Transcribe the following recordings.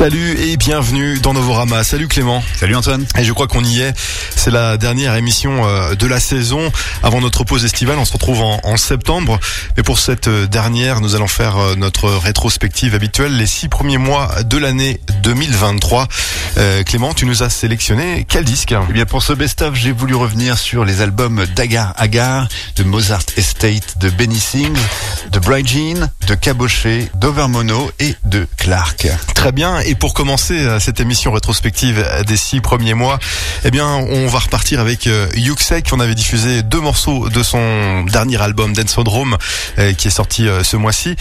Salut et bienvenue dans Novorama. Salut Clément. Salut Antoine. Et je crois qu'on y est. C'est la dernière émission euh, de la saison avant notre pause estivale. On se retrouve en, septembre. Mais pour cette euh, dernière, nous allons faire euh, notre rétrospective habituelle, les six premiers mois de l'année 2023. Clément, tu nous as sélectionné quel disque? Eh bien, pour ce best-of, j'ai voulu revenir sur les albums d'Agar Agar, de Mozart Estate, de Benny Sings, de Bright Jean, de Caboché, d'Overmono et de Clark. Très bien. Et pour commencer euh, cette émission rétrospective des six premiers mois, eh bien, on va repartir avec euh, Yuxek. On avait diffusé deux morceaux de son dernier album Dance euh, qui est sorti ce mois-ci.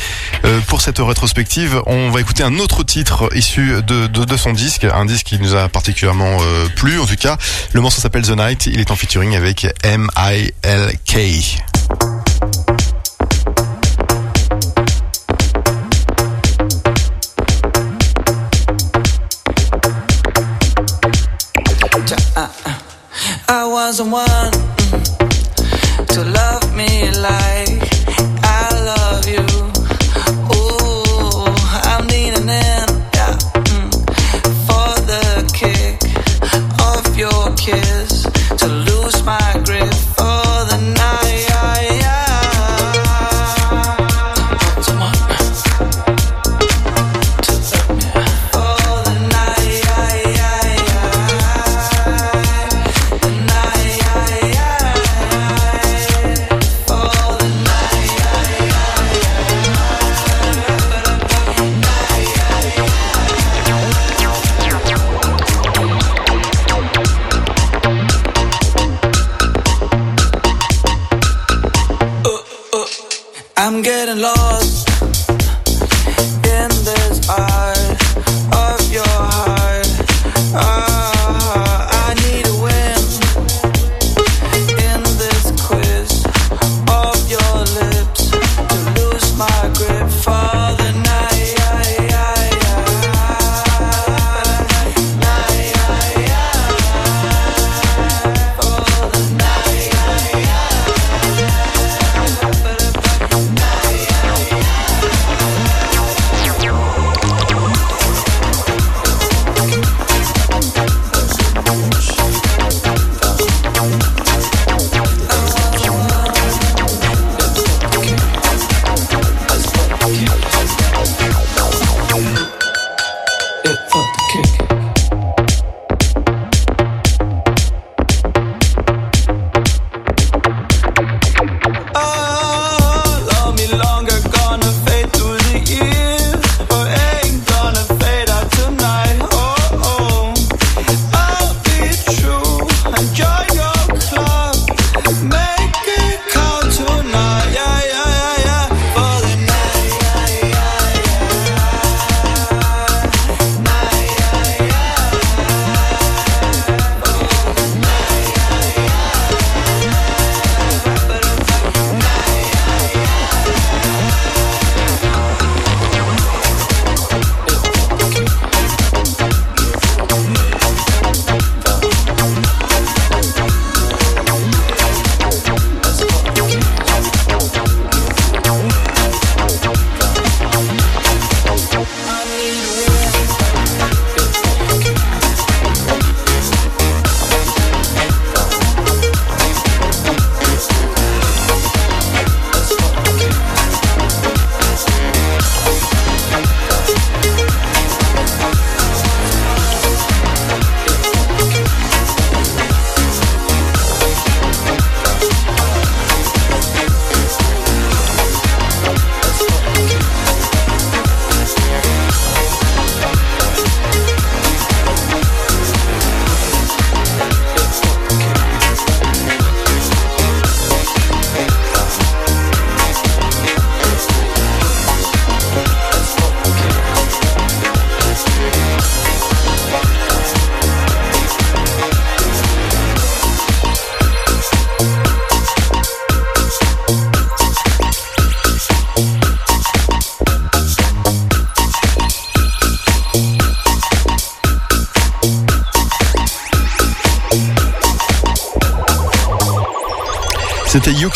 Pour cette rétrospective, on va écouter un autre titre issu de, de, de son disque, un disque qui nous a particulièrement plu en tout cas. Le morceau s'appelle The Night. Il est en featuring avec M.I.L.K. someone mm, to love me like I'm getting lost.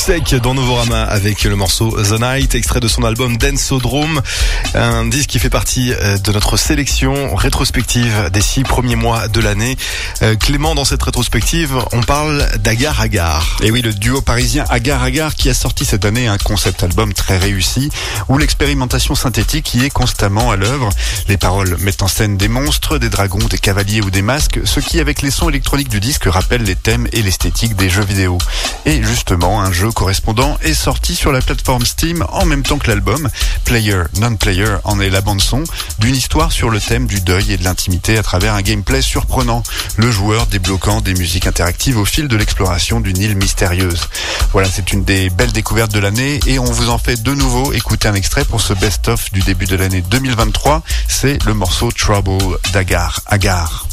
Yuxek dans Novorama avec le morceau The Night, extrait de son album Densodrome, un disque qui fait partie euh, de notre sélection rétrospective des six premiers mois de l'année. Euh, Clément, dans cette rétrospective, on parle d'Agar Agar. Et oui, le duo parisien Agar Agar qui a sorti cette année un concept album très réussi où l'expérimentation synthétique y est constamment à l'œuvre. Les paroles mettent en scène des monstres, des dragons, des cavaliers ou des masques, ce qui avec les sons électroniques du disque rappelle les thèmes et l'esthétique des jeux vidéo. Et justement, un jeu correspondant est sorti sur la plateforme Steam en même temps que l'album. Player, Non-Player en est la bande-son d'une histoire sur le thème du deuil et de l'intimité à travers un gameplay surprenant. Le joueur débloquant des musiques interactives au fil de l'exploration d'une île mystérieuse. Voilà, c'est une des belles découvertes de l'année et on vous en fait de nouveau écouter un extrait pour ce best-of du début de l'année 2023. C'est le morceau Trouble d'Agar. Agar.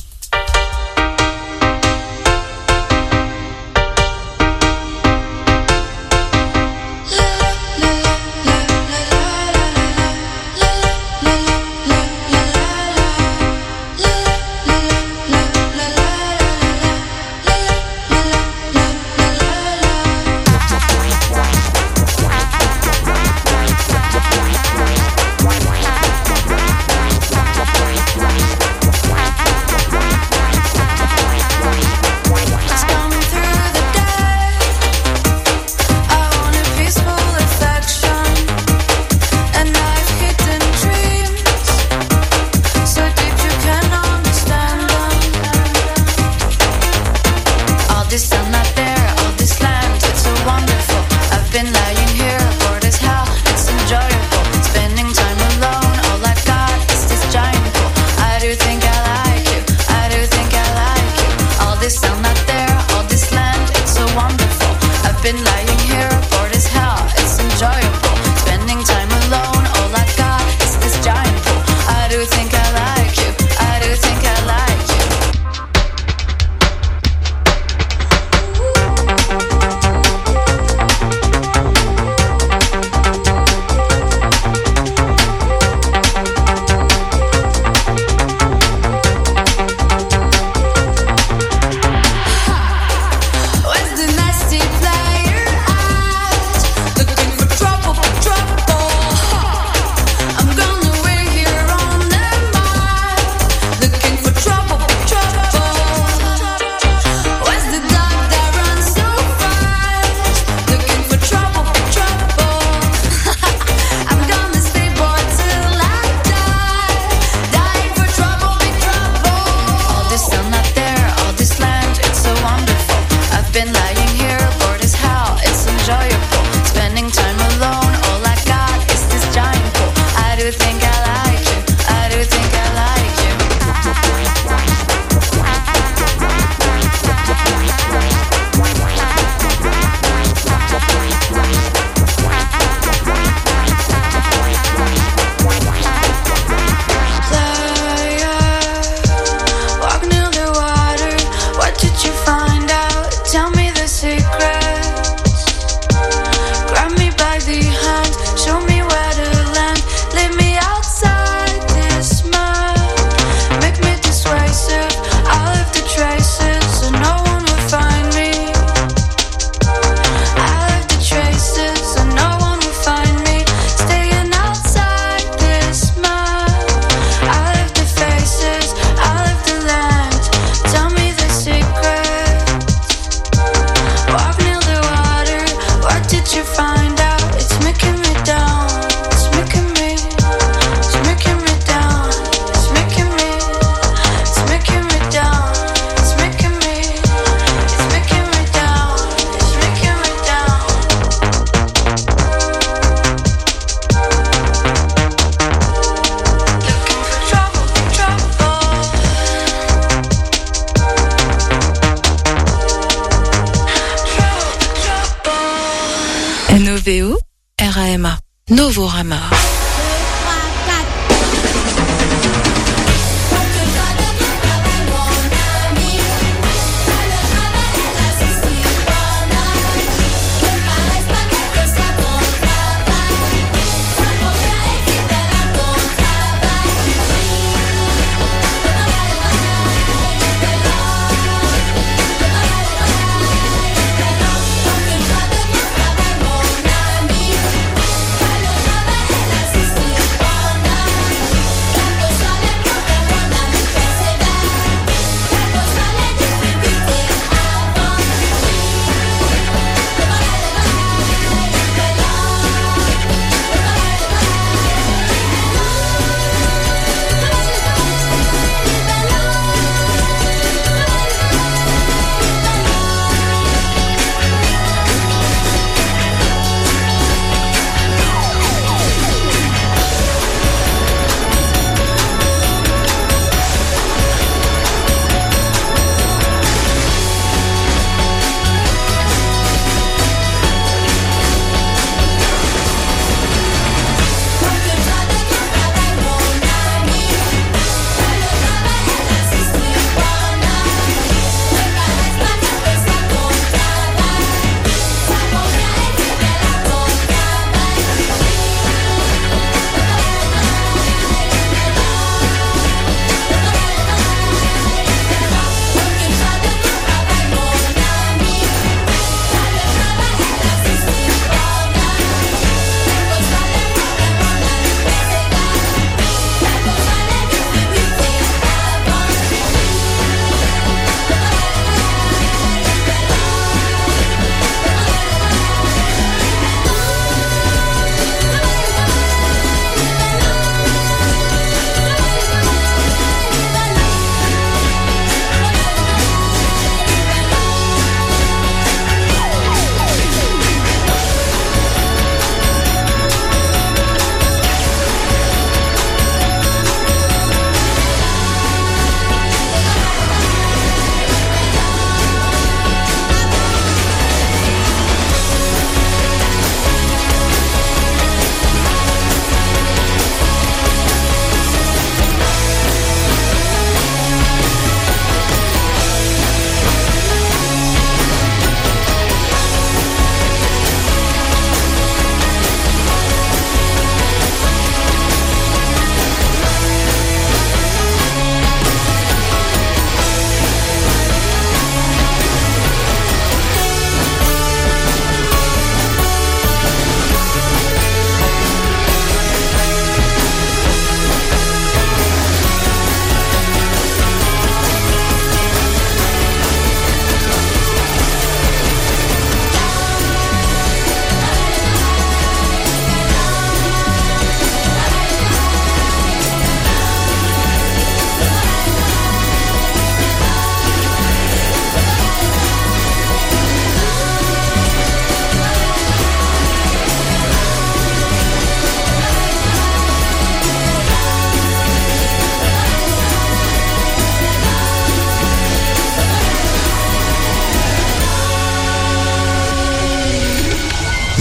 Novorama.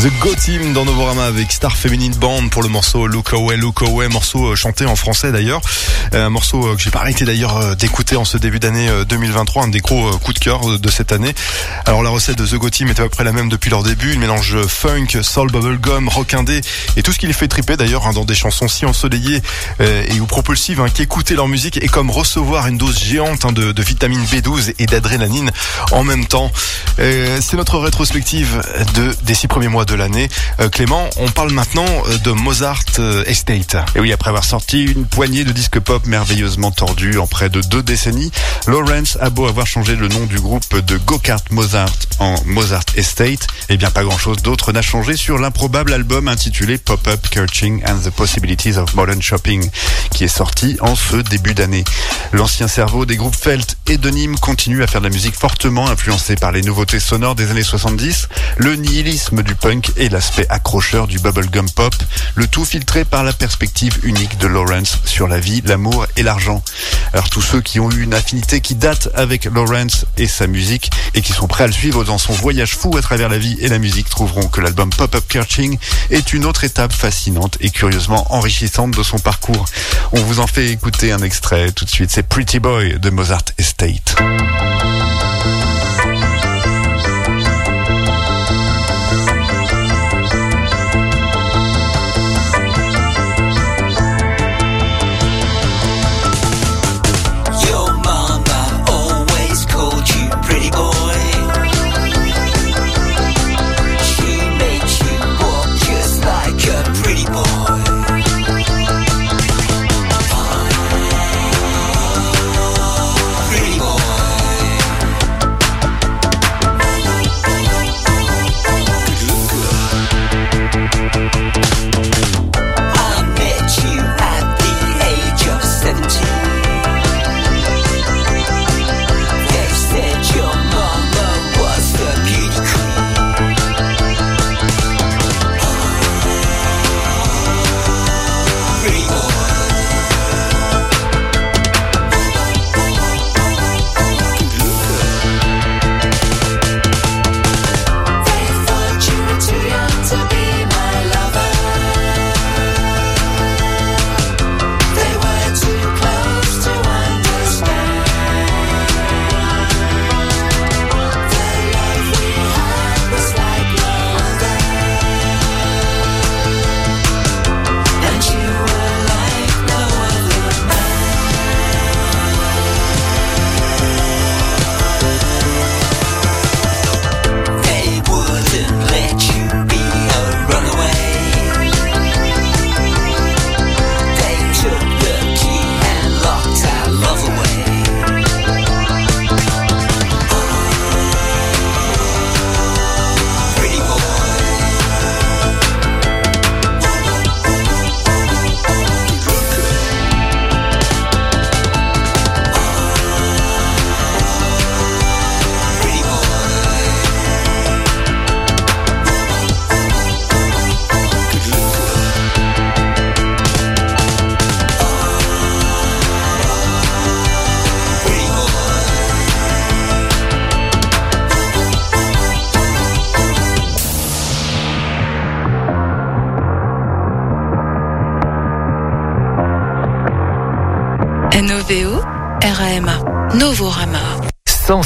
The Go Team dans Novorama avec Star Feminine Band pour le morceau Look Away, Look Away, morceau euh, chanté en français d'ailleurs. Euh, un morceau euh, que j'ai pas arrêté d'ailleurs d'écouter en ce début d'année 2023, un des gros coups de cœur de cette année. Alors la recette de The Go Team est à peu près la même depuis leur début, une mélange funk, soul, bubblegum, rock et tout ce qui les fait triper d'ailleurs hein, dans des chansons si ensoleillées et ou propulsives hein, qu'écouter leur musique est comme recevoir une dose géante hein, de, vitamine B12 et d'adrénaline en même temps. C'est notre rétrospective de, des six premiers mois de l'année. Euh, Clément, on parle maintenant euh, de Mozart euh, Estate. Et oui, après avoir sorti une poignée de disques pop merveilleusement tordus en près de deux décennies, Lawrence a beau avoir changé le nom du groupe de Go-Kart Mozart en Mozart Estate, et eh bien pas grand chose d'autre n'a changé sur l'improbable album intitulé Pop-Up Coaching and the Possibilities of Modern Shopping, qui est sorti en ce début d'année. L'ancien cerveau des groupes Felt et de Nîmes continue à faire de la musique fortement influencée par les nouveautés sonores des années 70, le nihilisme du punk et l'aspect accrocheur du bubblegum pop, le tout filtré par la perspective unique de Lawrence sur la vie, l'amour et l'argent. Alors tous ceux qui ont eu une affinité qui date avec Lawrence et sa musique et qui sont prêts à le suivre dans son voyage fou à travers la vie et la musique trouveront que l'album Pop-Up Kirching est une autre étape fascinante et curieusement enrichissante de son parcours. On vous en fait écouter un extrait tout de suite, c'est Pretty Boy de Mozart Estate.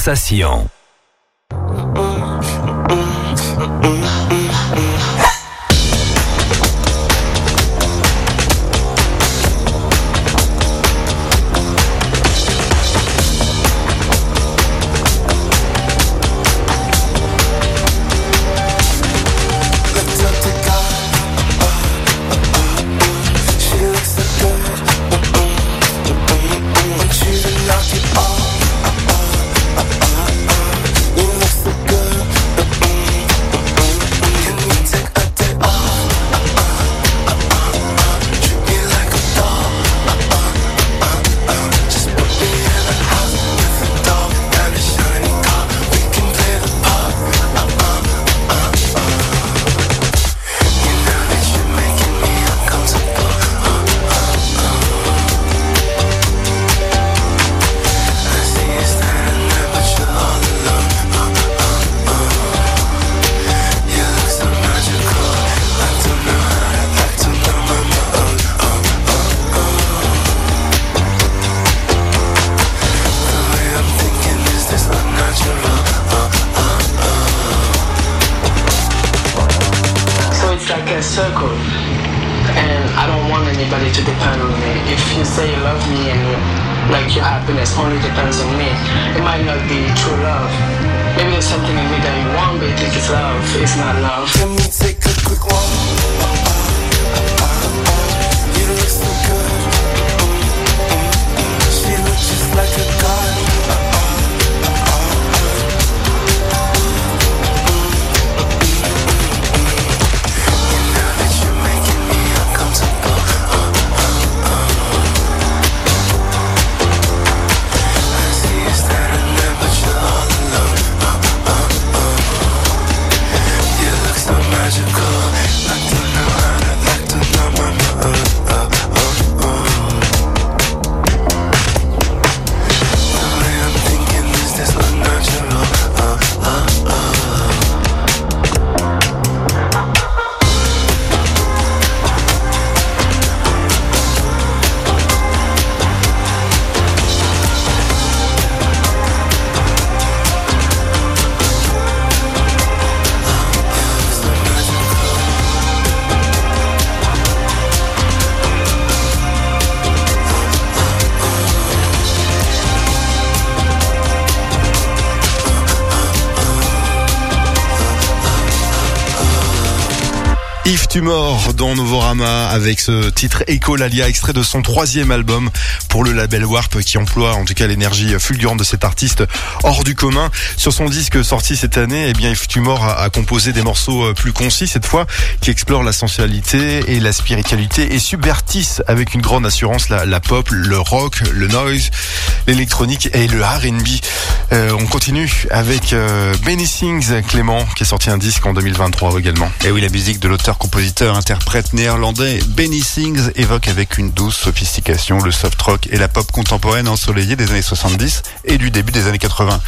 Sensation. Depends on me, it might not be true love. Maybe there's something in me that you want, but you think it's love. It's not love. Let me take a quick walk. You look so good. She looks just like a Tumor dans Novorama avec ce titre Ecolalia, extrait de son troisième album pour le label Warp qui emploie en tout cas l'énergie fulgurante de cet artiste hors du commun. Sur son disque sorti cette année, eh bien Yves Tumor a, a composé des morceaux euh, plus concis cette fois qui explorent la sensualité et la spiritualité et subvertissent avec une grande assurance la, la pop, le rock, le noise, l'électronique et le R&B. Euh, on continue avec euh, Benny Sings Clément qui a sorti un disque en 2023 également. Et oui, la musique de l'auteur-compositeur interprète néerlandais Benny Sings évoque avec une douce sophistication le soft rock et la pop contemporaine ensoleillée des années 70 et du début des années 80.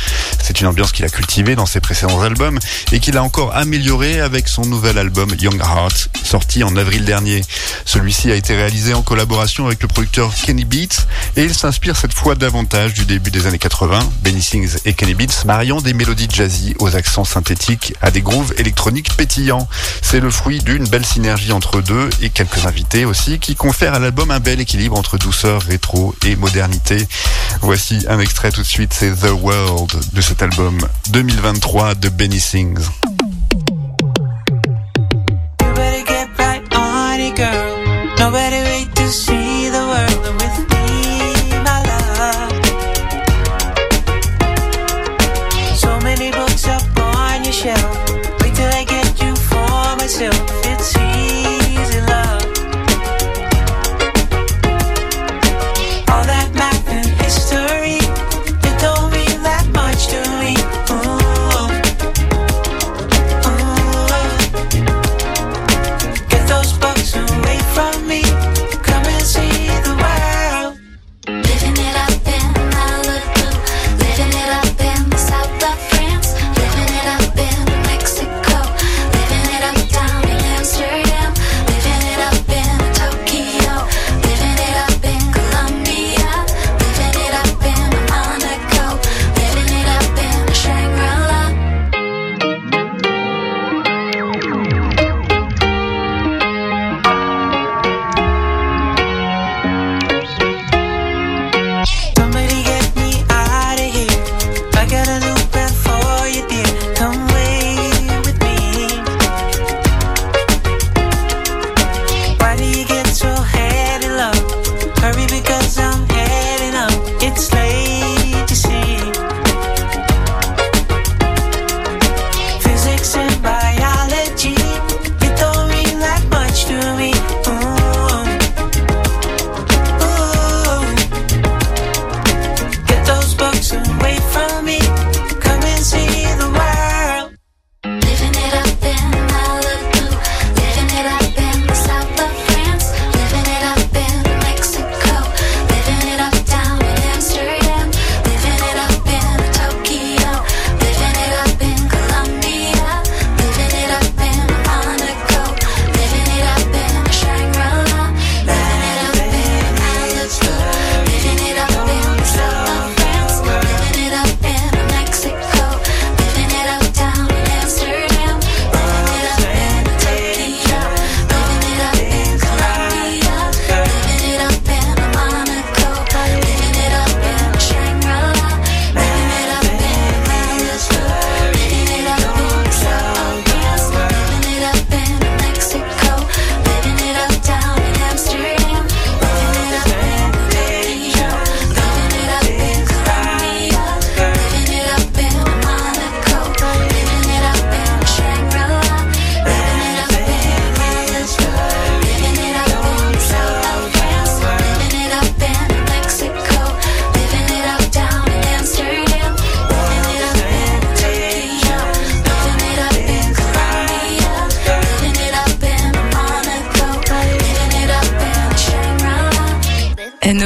C'est une ambiance qu'il a cultivée dans ses précédents albums et qu'il a encore améliorée avec son nouvel album Young Heart, sorti en avril dernier. Celui-ci a été réalisé en collaboration avec le producteur Kenny Beats et il s'inspire cette fois davantage du début des années 80. Benny Sings et Kenny Beats mariant des mélodies jazzy aux accents synthétiques à des grooves électroniques pétillants. C'est le fruit d'une belle synergie entre eux deux et quelques invités aussi qui confèrent à l'album un bel équilibre entre douceur, rétro et modernité. Voici un extrait tout de suite, c'est The World de cet album 2023 de Benny Sings.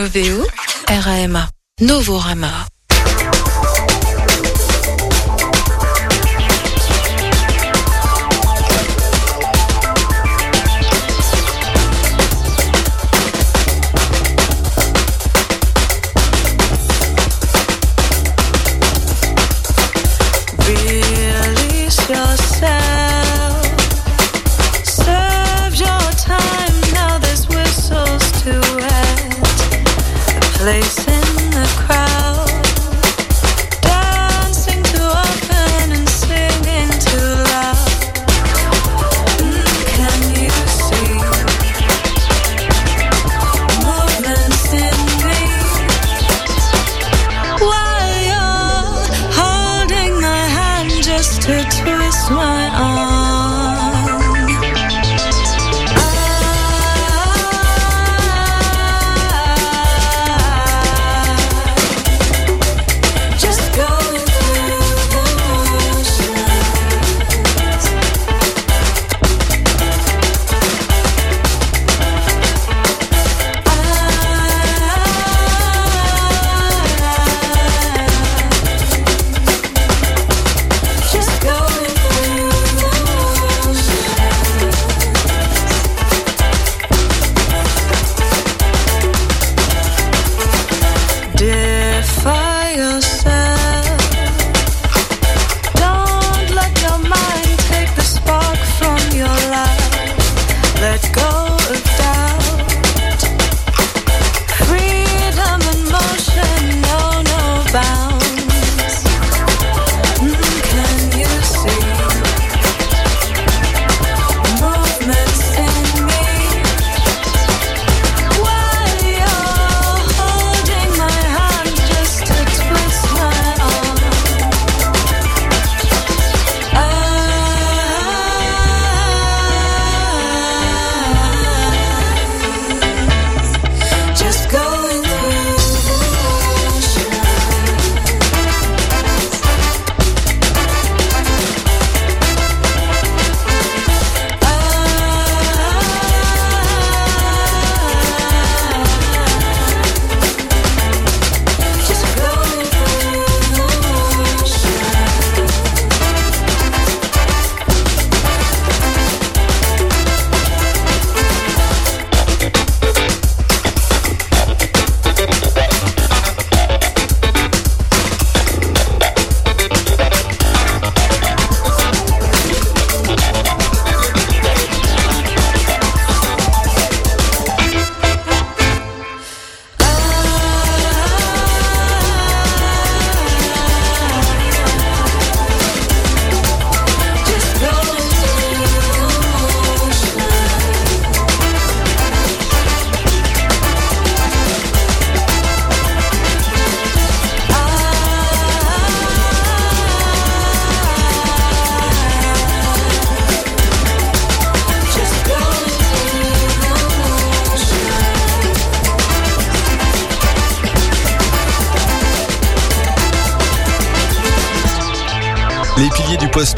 Noveo, RAMA, Novorama.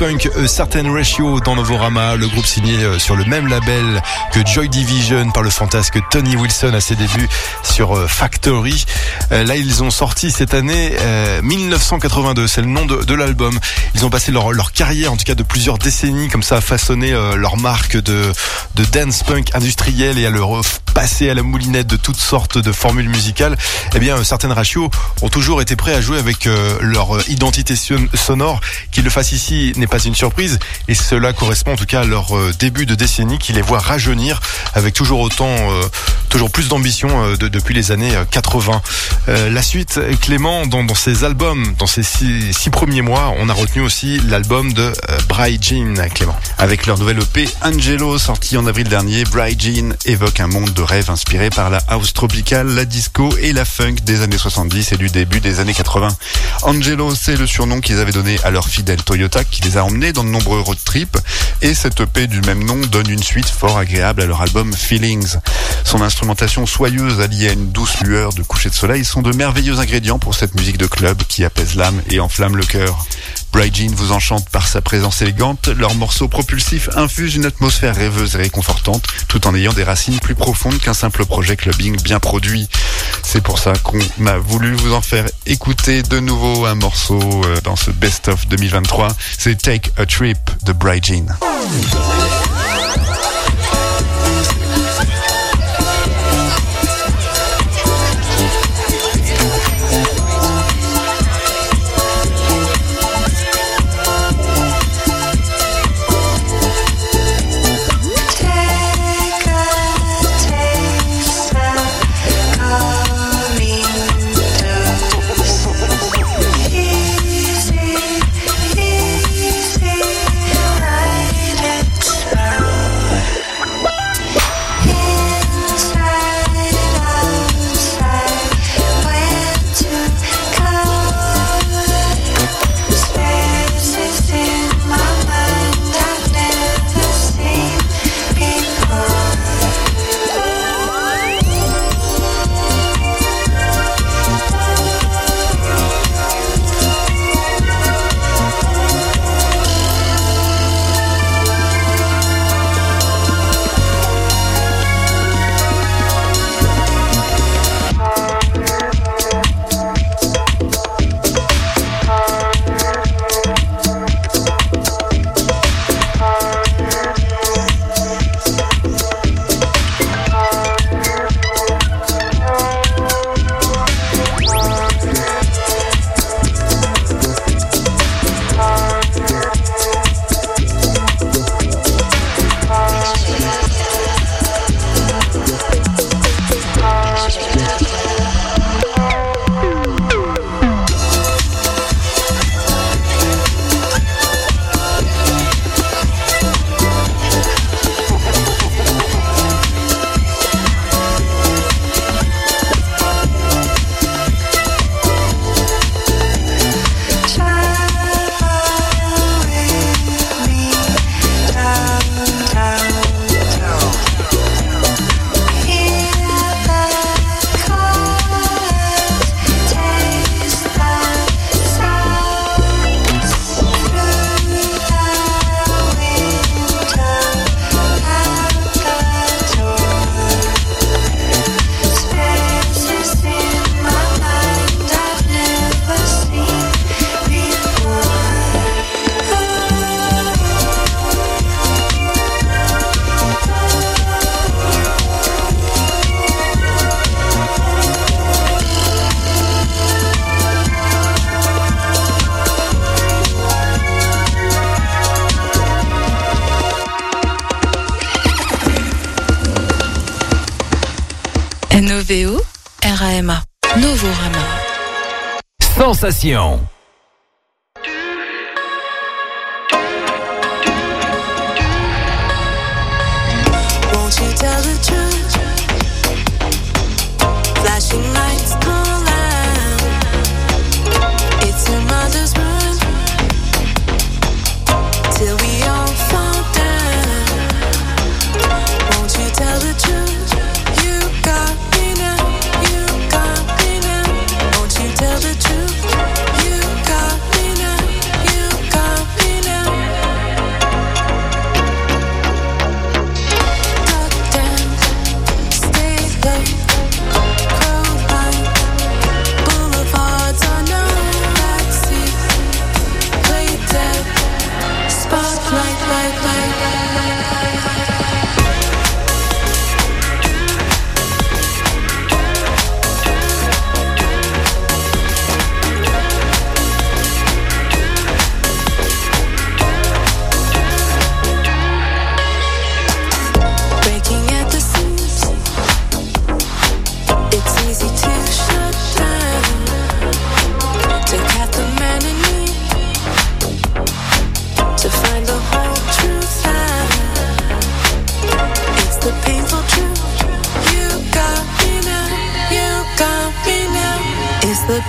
Post-punk A Certain Ratio dans Novorama, le groupe signé euh, sur le même label que Joy Division par le fantasque Tony Wilson à ses débuts sur euh, Factory. Euh, Là, ils ont sorti cette année euh, 1982, c'est le nom de, l'album. Ils ont passé leur, leur carrière, en tout cas de plusieurs décennies, comme ça, à façonner leur marque de, de dance punk industriel et à le passer à la moulinette de toutes sortes de formules musicales. Eh bien, certaines ratios ont toujours été prêts à jouer avec leur identité son- sonore. Qu'ils le fassent ici n'est pas une surprise et cela correspond en tout cas à leur euh, début de décennie qui les voit rajeunir avec toujours autant, euh, toujours plus d'ambition euh, de- depuis les années euh, 80. Euh, la suite, Clément, dans, ses albums, dans ces six, premiers mois, on a retenu aussi l'album de Bry Jean, Clément. Avec leur nouvelle EP Angelo, sorti en avril dernier, Bright Jean évoque un monde de rêve inspiré par la house tropicale, la disco et la funk des années 70 et du début des années 80. Angelo, c'est le surnom qu'ils avaient donné à leur fidèle Toyota qui les a emmenés dans de nombreux road trips et cette EP du même nom donne une suite fort agréable à leur album Feelings. Son instrumentation soyeuse alliée à une douce lueur de coucher de soleil sont de merveilleux ingrédients pour cette musique de club qui apaise l'âme et enflamme le cœur. Bright Jean vous enchante par sa présence élégante. Leurs morceaux propulsifs infusent une atmosphère rêveuse et réconfortante, tout en ayant des racines plus profondes qu'un simple projet clubbing bien produit. C'est pour ça qu'on a voulu vous en faire écouter de nouveau un morceau euh, dans ce Best of 2023. C'est Take a Trip de Bright Jean. sensation.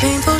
painful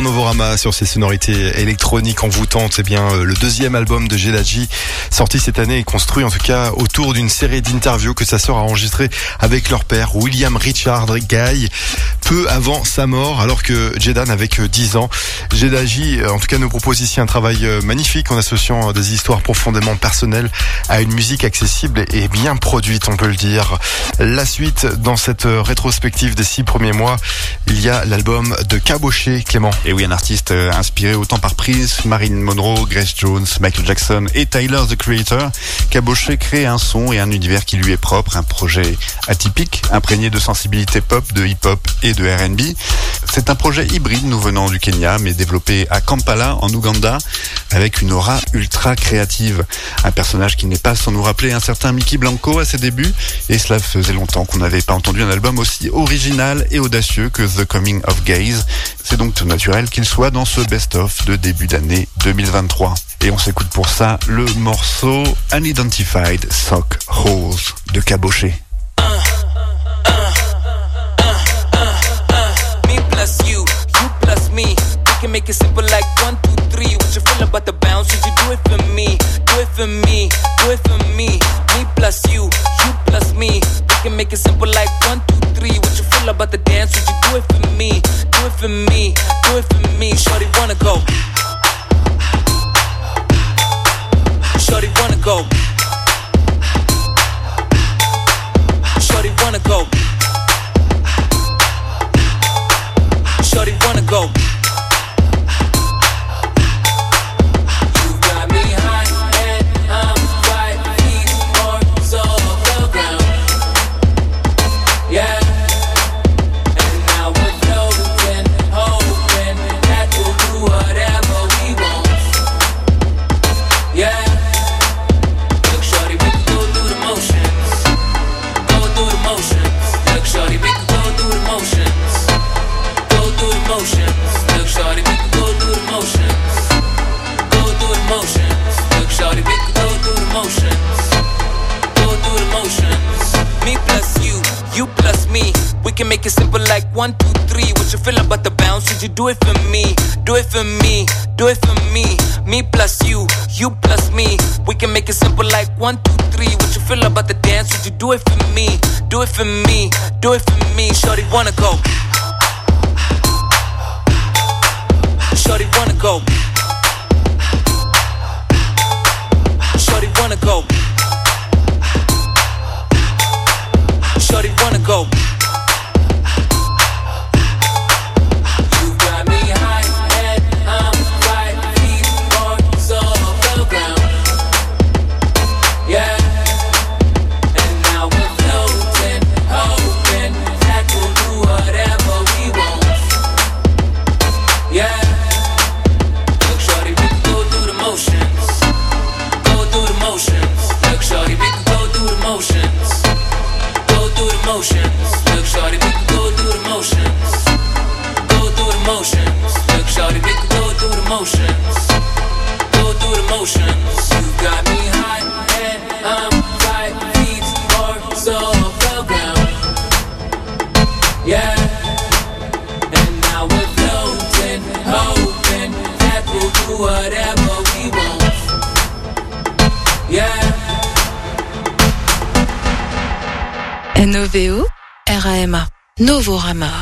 Novorama sur ses sonorités électroniques envoûtantes. C'est bien euh, le deuxième album de Gedaji sorti cette année et construit en tout cas autour d'une série d'interviews que sa sœur a enregistrées avec leur père William Richard Guy avant sa mort alors que Jedan que 10 ans. Gedaji euh, en tout cas nous propose ici un travail euh, magnifique en associant euh, des histoires profondément personnelles à une musique accessible et bien produite on peut le dire. La suite dans cette euh, rétrospective des six premiers mois, il y a l'album de Caboché Clément. Et oui, un artiste inspiré autant par Prince, Marilyn Monroe, Grace Jones, Michael Jackson et Tyler the Creator, Caboché crée un son et un univers qui lui est propre, un projet atypique, imprégné de sensibilité pop, de hip-hop et de R&B. C'est un projet hybride nous venant du Kenya, mais développé à Kampala, en Ouganda, avec une aura ultra créative. Un personnage qui n'est pas sans nous rappeler un certain Mickey Blanco à ses débuts, et cela faisait longtemps qu'on n'avait pas entendu un album aussi original et audacieux que The Coming of Gaze. C'est donc tout naturel qu'il soit dans ce best-of de début d'année 2023. Et on s'écoute pour ça le morceau Unidentified Sock Holes de Caboché. Me. We can make it simple like one, two, three. What you feel about the bounce? Would you do it for me? Do it for me, do it for me. Me plus you, you plus me. We can make it simple like one, two, three. What you feel about the dance? Would you do it for me? Do it for me, do it for me. Shorty wanna go. Shorty wanna go. Shorty wanna go. Shorty wanna go. For me, do it for me. Shorty wanna go. Whatever we want. Yeah. NOVO, RAMA, Novorama.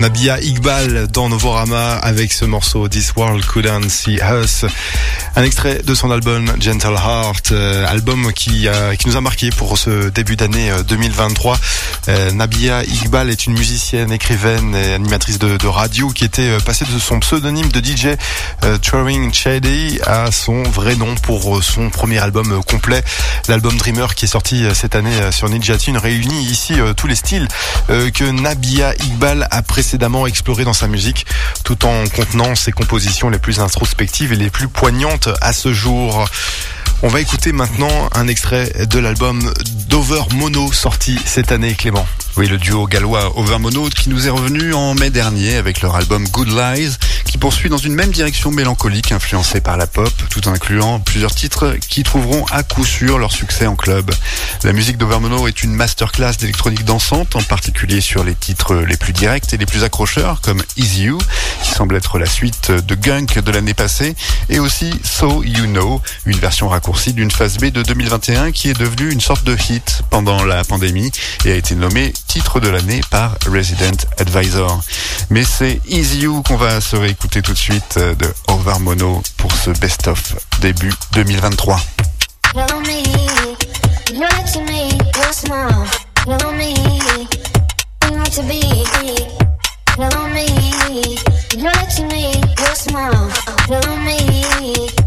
Nabia Iqbal dans Novorama avec ce morceau This World Couldn't See Us. Un extrait de son album Gentle Heart, euh, album qui, euh, qui nous a marqué pour ce début d'année euh, 2023. Euh, Nabia Iqbal est une musicienne, écrivaine et animatrice de, de radio qui était passée de son pseudonyme de DJ euh, Turing Shady à son vrai nom pour son premier album complet, l'album Dreamer qui est sorti cette année sur Ninja Tune, réunit ici tous les styles que Nabia Iqbal a précédemment exploré dans sa musique, tout en contenant ses compositions les plus introspectives et les plus poignantes à ce jour. On va écouter maintenant un extrait de l'album Dover Mono sorti cette année, Clément. Oui, le duo gallois Overmono qui nous est revenu en mai dernier avec leur album Good Lies qui poursuit dans une même direction mélancolique influencée par la pop tout incluant plusieurs titres qui trouveront à coup sûr leur succès en club. La musique d'Overmono est une masterclass d'électronique dansante en particulier sur les titres les plus directs et les plus accrocheurs comme Easy You qui semble être la suite de Gunk de l'année passée et aussi So You Know, une version raccourcie d'une phase B de 2021 qui est devenue une sorte de hit pendant la pandémie et a été nommée titre de l'année par Resident Advisor. Mais c'est Easy You qu'on va se réécouter tout de suite euh, de Over Mono pour ce best-of début 2023. Follow me, you're to me, you're small. Follow me, you want to be. Follow me, you're to me, you're small. Follow me,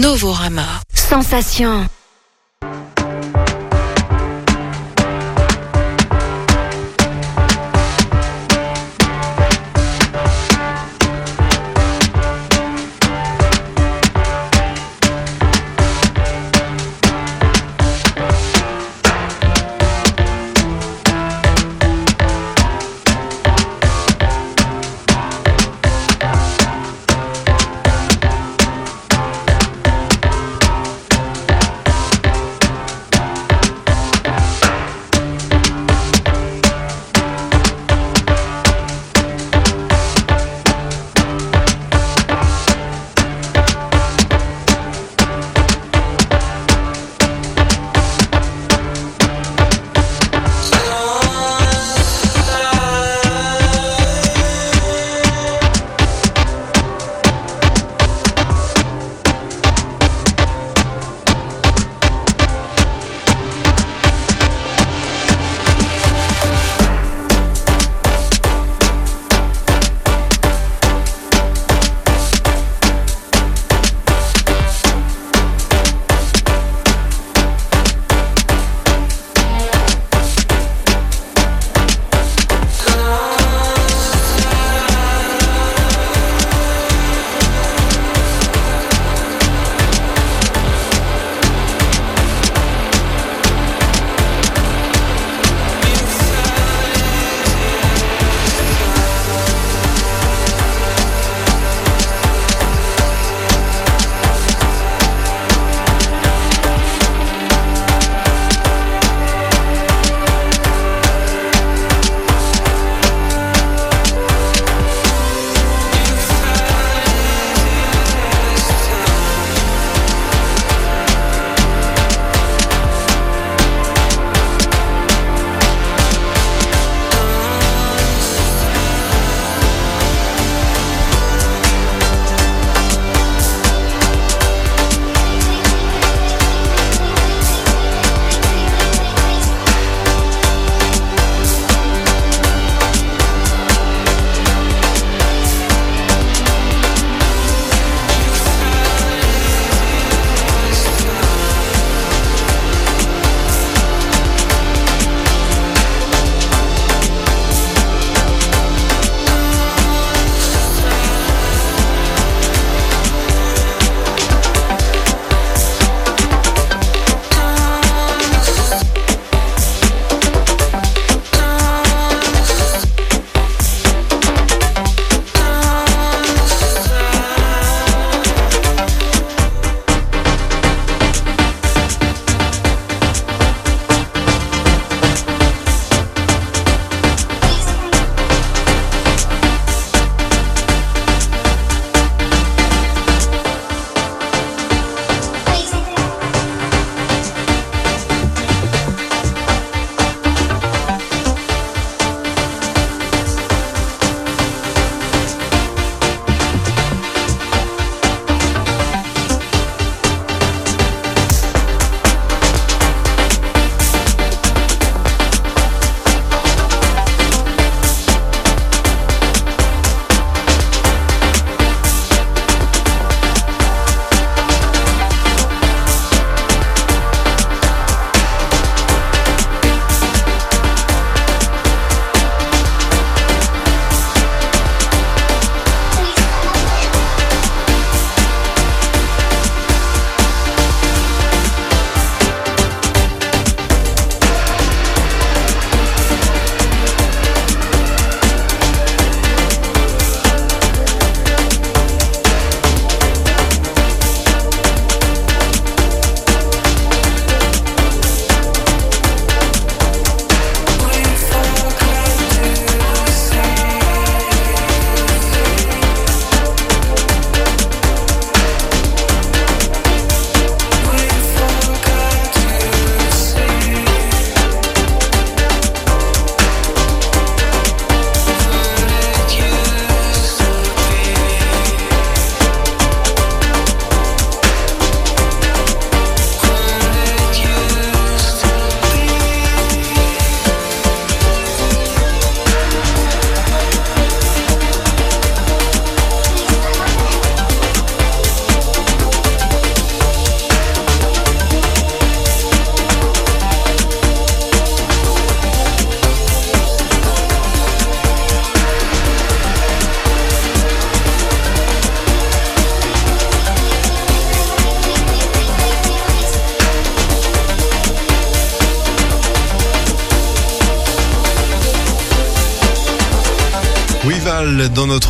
Novorama. Sensation.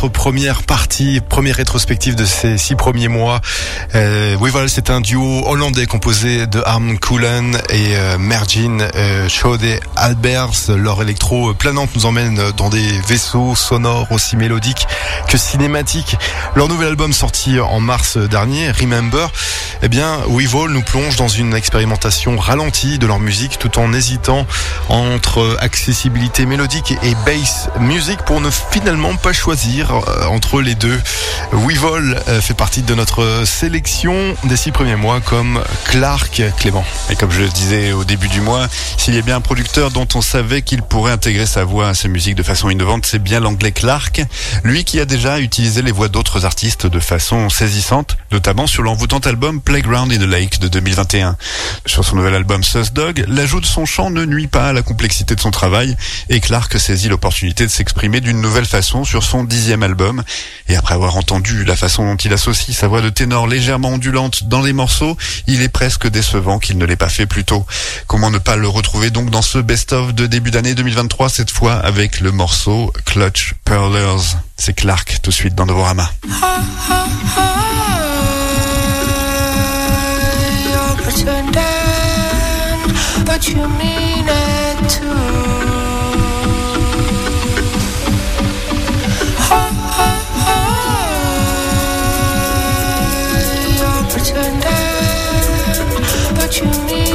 Première première rétrospective de ces six premiers mois. Euh, Weval, c'est un duo hollandais composé de Arm Coolen et euh, Mergin euh, Albers. Leur électro planante nous emmène dans des vaisseaux sonores aussi mélodiques que cinématiques. Leur nouvel album sorti en mars dernier, Remember, eh bien, Weval nous plonge dans une expérimentation ralentie de leur musique tout en hésitant entre accessibilité mélodique et bass music pour ne finalement pas choisir euh, entre les deux. Weevil euh, fait partie de notre sélection des six premiers mois comme Clark Clément. Et comme je le disais au début du mois, s'il y a bien un producteur dont on savait qu'il pourrait intégrer sa voix à sa musique de façon innovante, c'est bien l'anglais Clark. Lui qui a déjà utilisé les voix d'autres artistes de façon saisissante, notamment sur l'envoûtant album Playground in the Lake de 2021. Sur son nouvel album Sus Dog, l'ajout de son chant ne nuit pas à la complexité de son travail et Clark saisit l'opportunité de s'exprimer d'une nouvelle façon sur son dixième album. Et après avoir entendu la façon dont il associe sa voix de ténor légèrement ondulante dans les morceaux, il est presque décevant qu'il ne l'ait pas fait plus tôt. Comment ne pas le retrouver donc dans ce best-of de début d'année 2023, cette fois avec le morceau Clutch Pearlers? C'est Clark tout de suite dans Novorama. Too. But you mean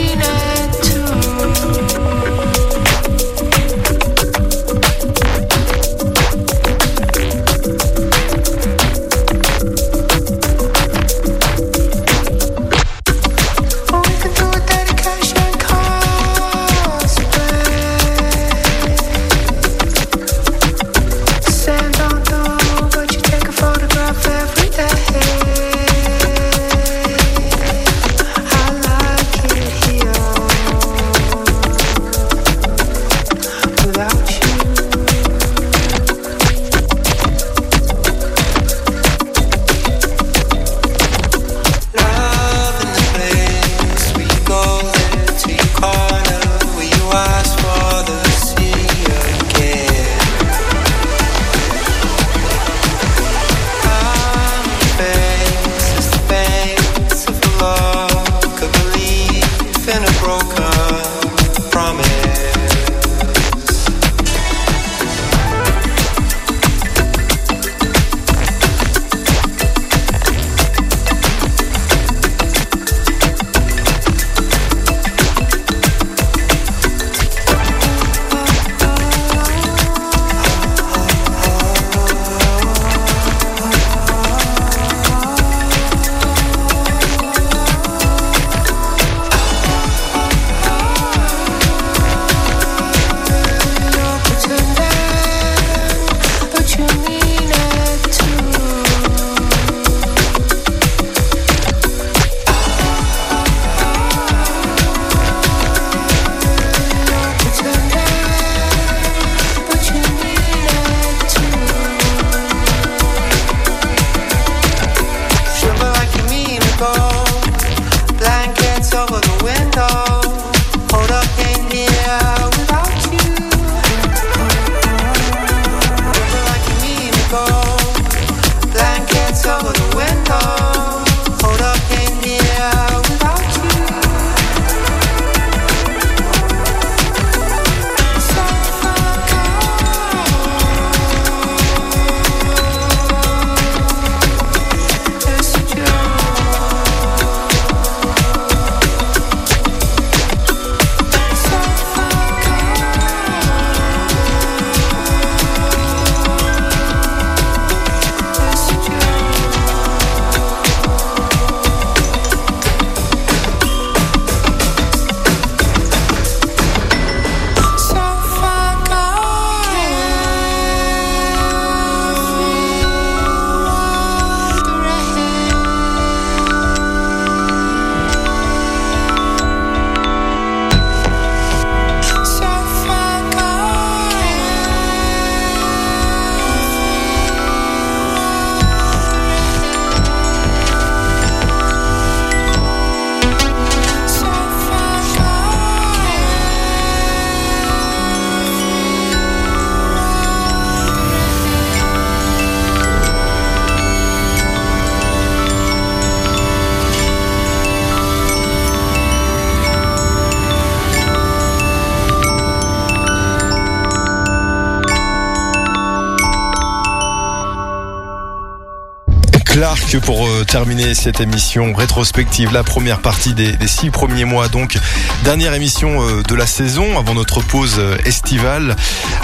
Pour euh, terminer cette émission rétrospective, la première partie des, des six premiers mois. Donc, dernière émission euh, de la saison avant notre pause euh, estivale.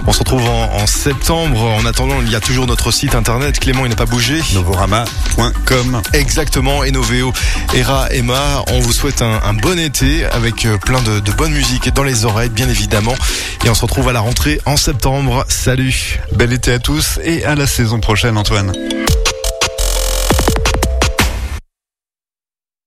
On se retrouve en, en septembre. En attendant, il y a toujours notre site internet. Clément, il n'a pas bougé. Novorama.com. Exactement, Enoveo, Era, Emma, on vous souhaite un, un bon été avec plein de, de bonne musique dans les oreilles, bien évidemment. Et on se retrouve à la rentrée en septembre. Salut Bel été à tous et à la saison prochaine Antoine.